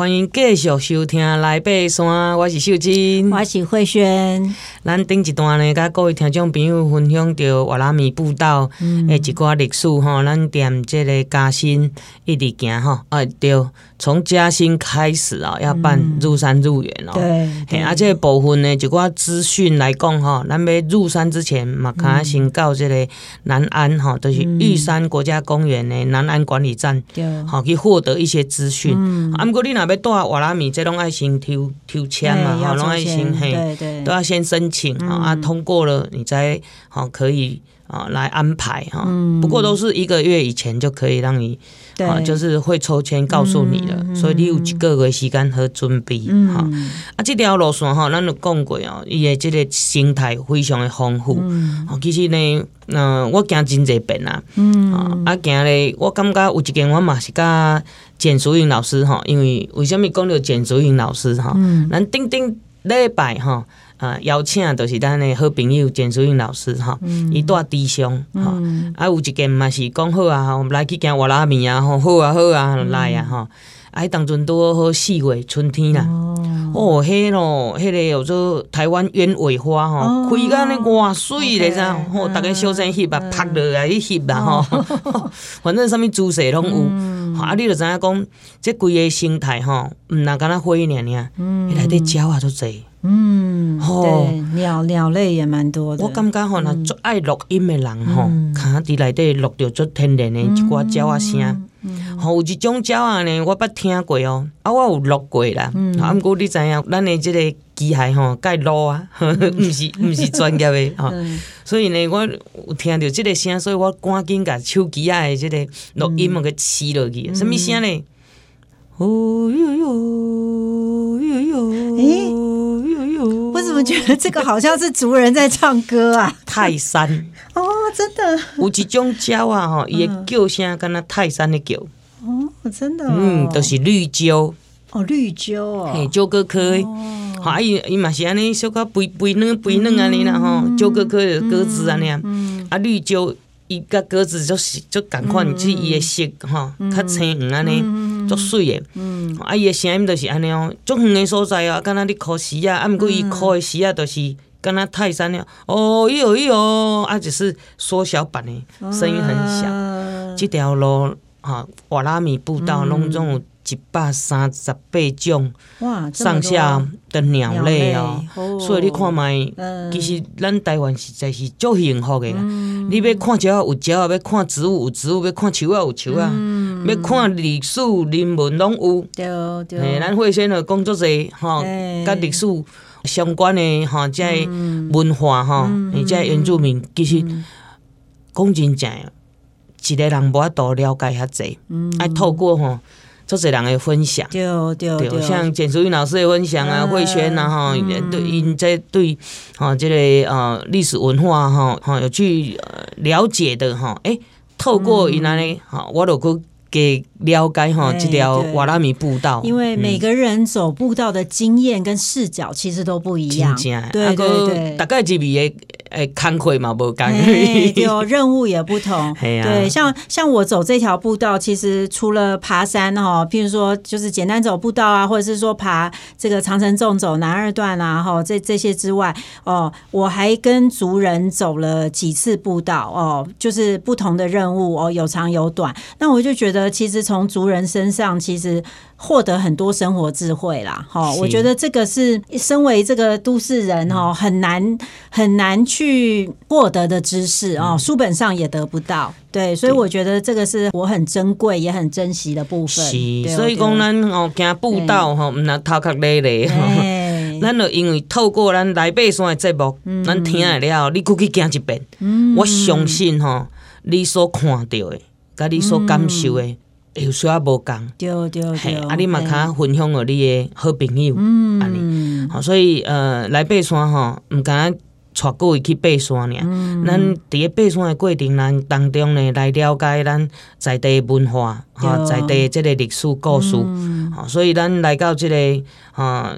欢迎继续收听来爬山，我是秀珍，我是慧萱。咱顶一段呢，甲各位听众朋友分享着瓦拉米步道诶一寡历史吼，咱踮即个嘉兴一直行吼，啊对，从嘉兴开始啊，要办入山入园哦。对，而且部分呢，一寡资讯来讲吼，咱要入山之前嘛，卡先到这个南安吼，就是玉山国家公园的南安管理站，好去获得一些资讯。啊，毋过你若要带瓦拉米，这拢爱先抽抽签嘛，吼，拢爱先嘿，都要先申请啊，啊，通过了你再好可以啊来安排哈。不过都是一个月以前就可以让你，啊，就是会抽签告诉你了，所以你有一个月时间好准备哈。啊，这条路线哈，咱有讲过哦，伊的这个生态非常的丰富。哦，其实呢，嗯，我行真济遍啊，啊，行咧，我感觉有一间我嘛是甲。简淑云老师哈，因为为什么讲到简淑云老师哈？咱顶顶礼拜哈，啊邀请就是咱的好朋友简淑云老师哈，伊带弟兄哈，啊有一间嘛是讲好啊，我们来去行瓦拉面啊，吼好啊好啊来啊哈，啊当阵拄好四月春天啦，哦。迄咯，迄个叫做台湾鸢尾花吼，开甲安尼哇水咧咋，吼逐个小心翕啊，拍落来去翕啦吼，反正啥物姿势拢有。啊！你着知影讲，即规个生态吼，毋若敢若花尔尔，伊内底鸟啊足济，嗯，吼，鸟鸟类也蛮多的。我感觉吼，若足爱录音的人吼，卡伫内底录着足天然的一寡鸟仔声，吼，有一种鸟啊呢，我捌听过哦，啊，我有录过啦，啊，毋过你知影，咱的即个机械吼，该录啊，毋是毋是专业的 吼。所以呢，我有听到即个声，所以我赶紧甲手机啊的即个录音给吸落去。什物声呢？哦哟哟哟哟！诶，我怎么觉得这个好像是族人在唱歌啊？泰山。哦，真的。有一种鸟啊，吼，伊的叫声跟那泰山的叫。哦，真的，嗯，都是绿鸠哦，绿鸠哦，嘿，鸠哥科。好，伊伊嘛是安尼，小可肥肥嫩肥嫩安尼啦吼，鸠哥科的鸽子安尼啊，啊绿鸠伊甲鸽子就是就共款，只伊的色吼较青黄安尼，足水的，啊伊诶声音就是安尼哦，足远诶所在啊，敢若咧哭时啊，啊毋过伊哭诶时啊，就是敢若泰山了，哦哟哟，啊就是缩小版诶，声音很小。这条路啊瓦拉米步道拢总有。一百三十八种上下的鸟类哦，所以你看觅，其实咱台湾实在是足幸福的。你要看鸟有鸟啊，要看植物有植物，要看树啊有树啊，要看历史人文拢有。对对，咱会先的工作者吼，甲历史相关的吼，即个文化吼，而且原住民其实讲真正，一个人无法度了解遐济，爱透过吼。做侪人的分享，对对对，像简淑云老师的分享啊，慧轩啊哈，对因在对哈这个呃历史文化哈哈有去了解的哈，哎，透过因安尼哈，我都去给了解哈这条瓦拉米步道，因为每个人走步道的经验跟视角其实都不一样，对对对，大概几笔哎，看会嘛不干对，有任务也不同。对，像像我走这条步道，其实除了爬山哈，譬如说就是简单走步道啊，或者是说爬这个长城纵走南二段啊，哈，这这些之外，哦，我还跟族人走了几次步道哦，就是不同的任务哦，有长有短。那我就觉得，其实从族人身上，其实。获得很多生活智慧啦，哈，我觉得这个是身为这个都市人哈，很难很难去获得的知识哦，书本上也得不到，对，所以我觉得这个是我很珍贵也很珍惜的部分。是，所以讲咱哦行步道吼，毋那头壳累累，咱就因为透过咱来爬山的节目，咱听了，你过去行一遍，我相信吼，你所看到的，甲你所感受的。有需要无共，对对对，啊，你嘛较分享互你诶好朋友，嗯，安尼，吼，所以呃，来爬山吼，毋敢带各位去爬山尔，咱伫咧爬山诶过程咱当中呢，来了解咱在地文化，哈，在地即个历史故事，吼，所以咱来到即个哈。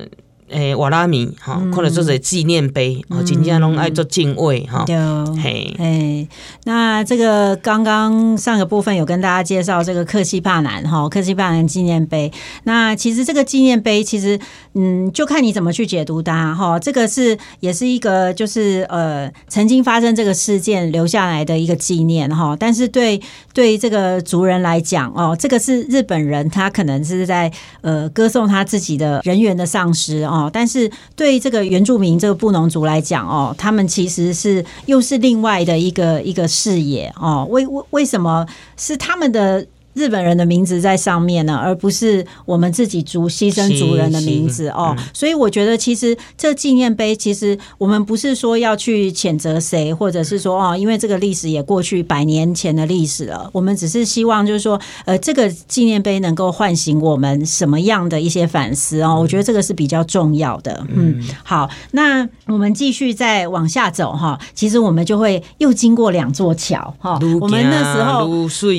诶瓦拉米哈，可能做者纪念碑，哦，真正拢爱做敬畏哈。对，嘿，哎，那这个刚刚上个部分有跟大家介绍这个克西帕南哈，克西帕南纪念碑。那其实这个纪念碑，其实嗯，就看你怎么去解读它哈。这个是也是一个就是呃，曾经发生这个事件留下来的一个纪念哈。但是对对这个族人来讲哦，这个是日本人，他可能是在呃歌颂他自己的人员的丧失哦。但是对这个原住民这个布农族来讲哦，他们其实是又是另外的一个一个视野哦。为为为什么是他们的？日本人的名字在上面呢，而不是我们自己族牺牲族人的名字哦。所以我觉得，其实这纪念碑，其实我们不是说要去谴责谁，或者是说哦，因为这个历史也过去百年前的历史了。我们只是希望，就是说，呃，这个纪念碑能够唤醒我们什么样的一些反思哦。我觉得这个是比较重要的。嗯，好，那我们继续再往下走哈。其实我们就会又经过两座桥哈。我们那时候，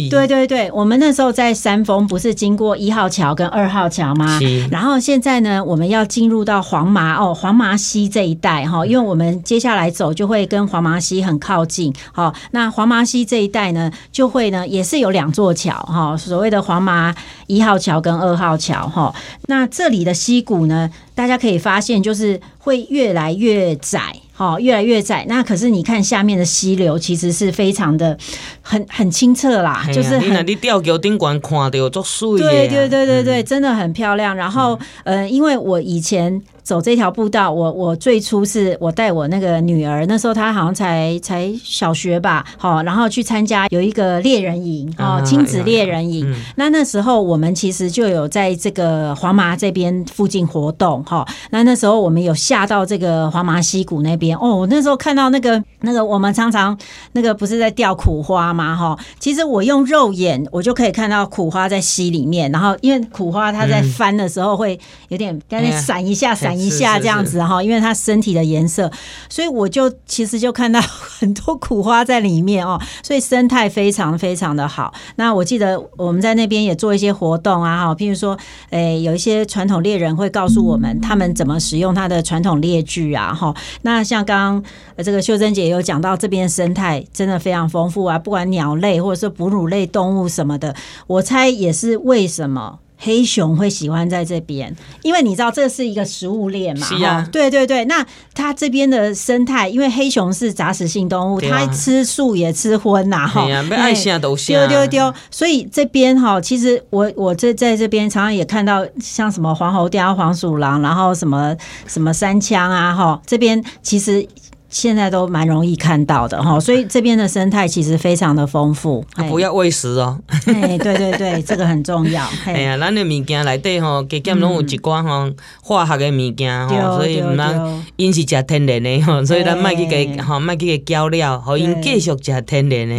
对对对，我们。那时候在山峰不是经过一号桥跟二号桥吗？然后现在呢，我们要进入到黄麻哦，黄麻溪这一带哈，因为我们接下来走就会跟黄麻溪很靠近。好，那黄麻溪这一带呢，就会呢也是有两座桥哈，所谓的黄麻一号桥跟二号桥哈。那这里的溪谷呢，大家可以发现就是会越来越窄。好，越来越窄。那可是你看下面的溪流，其实是非常的很很清澈啦，啊、就是很你吊桥顶观看到足水。对对对对对，嗯、真的很漂亮。然后，嗯、呃，因为我以前。走这条步道，我我最初是我带我那个女儿，那时候她好像才才小学吧，好，然后去参加有一个猎人营哦，亲子猎人营。啊、那那时候我们其实就有在这个黄麻这边附近活动哈。那那时候我们有下到这个黄麻溪谷那边哦，那时候看到那个那个我们常常那个不是在钓苦花吗？哈，其实我用肉眼我就可以看到苦花在溪里面，然后因为苦花它在翻的时候会有点干脆闪一下闪。一下这样子哈，因为它身体的颜色，所以我就其实就看到 很多苦花在里面哦，所以生态非常非常的好。那我记得我们在那边也做一些活动啊哈，譬如说，诶，有一些传统猎人会告诉我们他们怎么使用他的传统猎具啊哈。那像刚刚这个秀珍姐有讲到，这边生态真的非常丰富啊，不管鸟类或者是哺乳类动物什么的，我猜也是为什么。黑熊会喜欢在这边，因为你知道这是一个食物链嘛。是啊，对对对。那它这边的生态，因为黑熊是杂食性动物，啊、它吃素也吃荤呐，哈。对啊，不爱虾都丢丢丢。所以这边哈，其实我我这在这边常常也看到像什么黄喉貂、黄鼠狼，然后什么什么山羌啊，哈，这边其实。现在都蛮容易看到的哈，所以这边的生态其实非常的丰富。不要喂食哦。哎，对对对，这个很重要。哎呀，咱的物件内底吼，加减拢有一寡吼化学的物件吼，所以唔通因是食天然的吼，所以咱卖去给吼卖去给胶料，好因继续食天然的。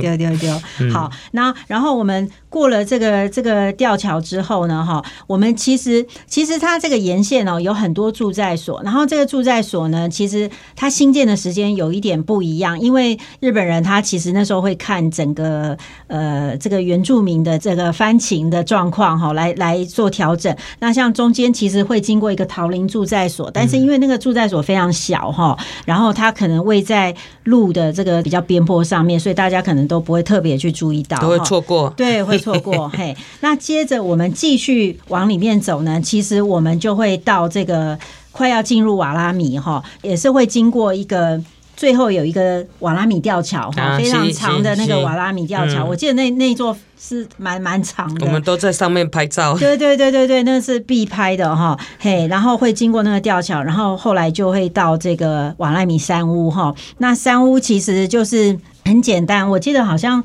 对 对对，好，那然后我们过了这个这个吊桥之后呢，哈，我们其实其实它这个沿线哦有很多住宅所，然后这个住宅所呢，其实。它新建的时间有一点不一样，因为日本人他其实那时候会看整个呃这个原住民的这个翻情的状况哈，来来做调整。那像中间其实会经过一个桃林住宅所，但是因为那个住宅所非常小哈，然后它可能位在路的这个比较边坡上面，所以大家可能都不会特别去注意到，都会错过，对，会错过。嘿，那接着我们继续往里面走呢，其实我们就会到这个。快要进入瓦拉米哈，也是会经过一个最后有一个瓦拉米吊桥哈，啊、非常长的那个瓦拉米吊桥。我记得那那座是蛮蛮长的。我们都在上面拍照。对对对对对，那是必拍的哈。嘿，然后会经过那个吊桥，然后后来就会到这个瓦拉米山屋哈。那山屋其实就是很简单，我记得好像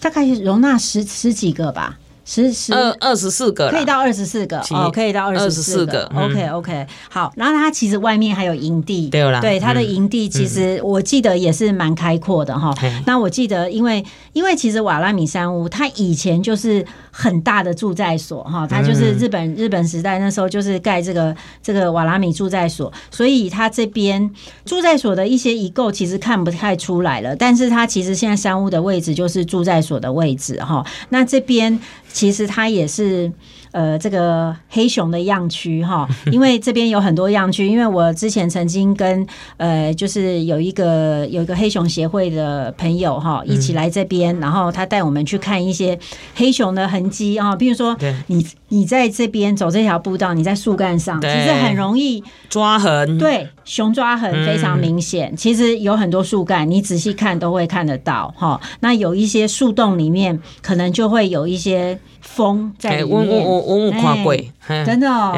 大概容纳十十几个吧。十十二二十四个，可以到二十四个哦，可以到二十四个。OK OK，好，然后它其实外面还有营地，对啦，对它的营地其实我记得也是蛮开阔的哈。那我记得，因为因为其实瓦拉米山屋它以前就是很大的住宅所哈，它就是日本日本时代那时候就是盖这个这个瓦拉米住宅所，所以它这边住宅所的一些遗构其实看不太出来了，但是它其实现在山屋的位置就是住宅所的位置哈。那这边。其实它也是，呃这个黑熊的样区哈，因为这边有很多样区，因为我之前曾经跟呃就是有一个有一个黑熊协会的朋友哈一起来这边，然后他带我们去看一些黑熊的痕迹啊，比如说你你在这边走这条步道，你在树干上，其实很容易抓痕，对，熊抓痕非常明显。其实有很多树干，你仔细看都会看得到哈。那有一些树洞里面可能就会有一些。风在里面，我我我我看过，真的哦，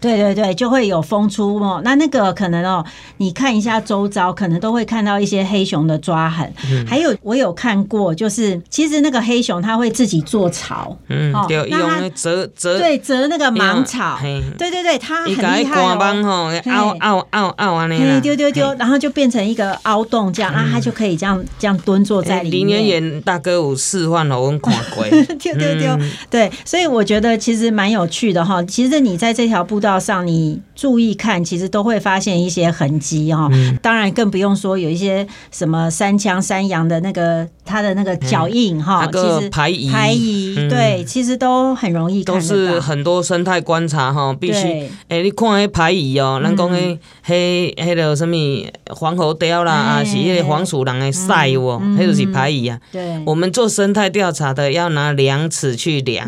对对对，就会有风出哦。那那个可能哦，你看一下周遭，可能都会看到一些黑熊的抓痕。还有我有看过，就是其实那个黑熊它会自己做巢，嗯，对，用折折对折那个芒草，对对对，它很厉害哦，凹凹凹凹啊那个，丢丢丢，然后就变成一个凹洞这样，那它就可以这样这样蹲坐在里面。林元元大哥有示范了，我看过，丢丢丢。对，所以我觉得其实蛮有趣的哈。其实你在这条步道上，你注意看，其实都会发现一些痕迹哈。当然更不用说有一些什么山羌、山羊的那个它的那个脚印哈。其实排遗排遗对，其实都很容易看到。都是很多生态观察哈，必须哎，你看那排遗哦，咱讲那黑黑的什么黄喉貂啦，啊是那个黄鼠狼的屎哦，那就是排遗啊。对，我们做生态调查的要拿量尺去。量，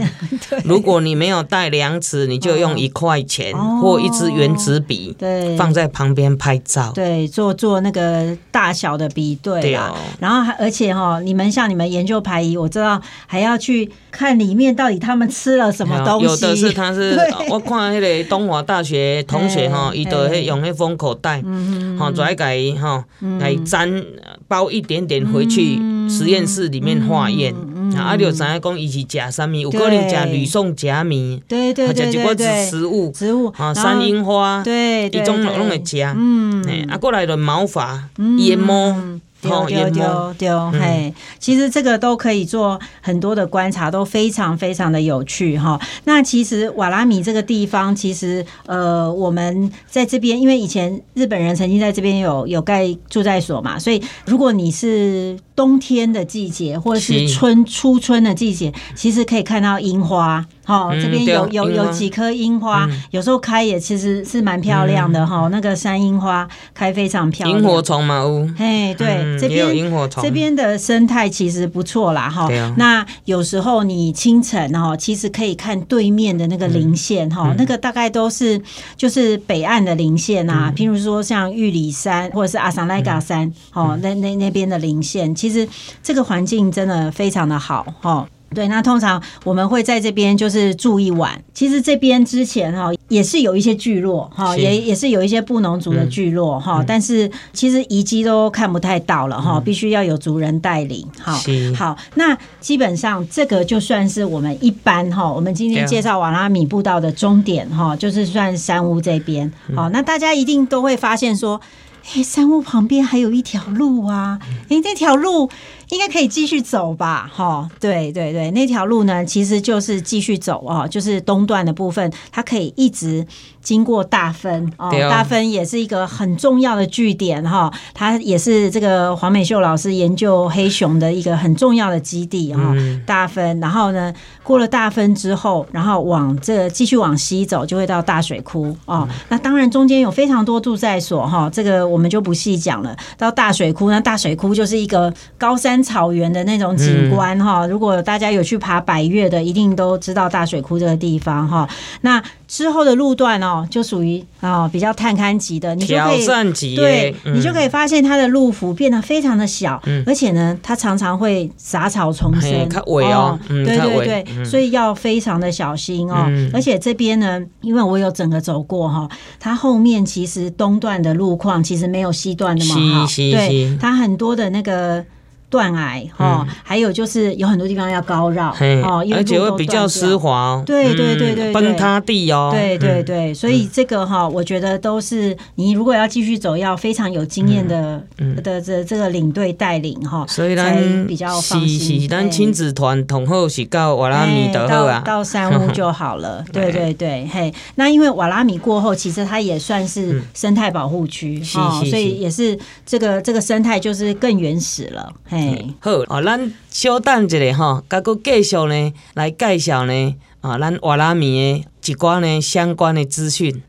如果你没有带量尺，你就用一块钱或一支原子笔，对，放在旁边拍照，对，做做那个大小的比对，对哦。然后还而且哈，你们像你们研究排遗，我知道还要去看里面到底他们吃了什么东西。有的是他是，我看那个东华大学同学哈，伊都用那封口袋，好，再改哈来粘包一点点回去实验室里面化验。啊，就知影讲伊是食啥物，有可能食吕宋假米，对对对对对，植物植物啊，山樱花，对，一种拢会食，嗯，啊，过来的毛发、腋毛。丢丢丢丢，嘿，其实这个都可以做很多的观察，都非常非常的有趣哈。那其实瓦拉米这个地方，其实呃，我们在这边，因为以前日本人曾经在这边有有盖住在所嘛，所以如果你是冬天的季节，或者是春初春的季节，其实可以看到樱花。好，这边有有有几棵樱花，有时候开也其实是蛮漂亮的哈。那个山樱花开非常漂亮。萤火虫嘛，呜，嘿，对，这边这边的生态其实不错啦哈。那有时候你清晨哈，其实可以看对面的那个林线哈，那个大概都是就是北岸的林线啊，譬如说像玉里山或者是阿桑莱嘎山，哦，那那那边的林线，其实这个环境真的非常的好哈。对，那通常我们会在这边就是住一晚。其实这边之前哈也是有一些聚落哈，也也是有一些布农族的聚落哈，嗯、但是其实遗迹都看不太到了哈，必须要有族人带领。好，好，那基本上这个就算是我们一般哈，我们今天介绍瓦拉米步道的终点哈，就是算山屋这边。好，那大家一定都会发现说，哎，山屋旁边还有一条路啊，哎，那条路。应该可以继续走吧，哈，对对对，那条路呢，其实就是继续走哦，就是东段的部分，它可以一直经过大分哦，大分也是一个很重要的据点哈，它也是这个黄美秀老师研究黑熊的一个很重要的基地哈，大分，然后呢，过了大分之后，然后往这继续往西走，就会到大水库哦，那当然中间有非常多驻在所哈，这个我们就不细讲了。到大水库，那大水库就是一个高山。草原的那种景观哈，如果大家有去爬百越的，一定都知道大水库这个地方哈。那之后的路段哦，就属于啊比较探勘级的，你就可以对，你就可以发现它的路幅变得非常的小，而且呢，它常常会杂草丛生。哦，对对对，所以要非常的小心哦。而且这边呢，因为我有整个走过哈，它后面其实东段的路况其实没有西段那么好，对，它很多的那个。断崖哈，还有就是有很多地方要高绕哦，而且会比较湿滑，对对对对，崩塌地哦，对对对，所以这个哈，我觉得都是你如果要继续走，要非常有经验的的这这个领队带领哈，所以才比较放心。是咱亲子团同后是到瓦拉米的到到山屋就好了，对对对，嘿，那因为瓦拉米过后，其实它也算是生态保护区哦，所以也是这个这个生态就是更原始了，嘿。好，哦，咱稍等一下吼，甲阁继续呢来介绍呢啊，咱瓦拉米的一寡呢相关的资讯。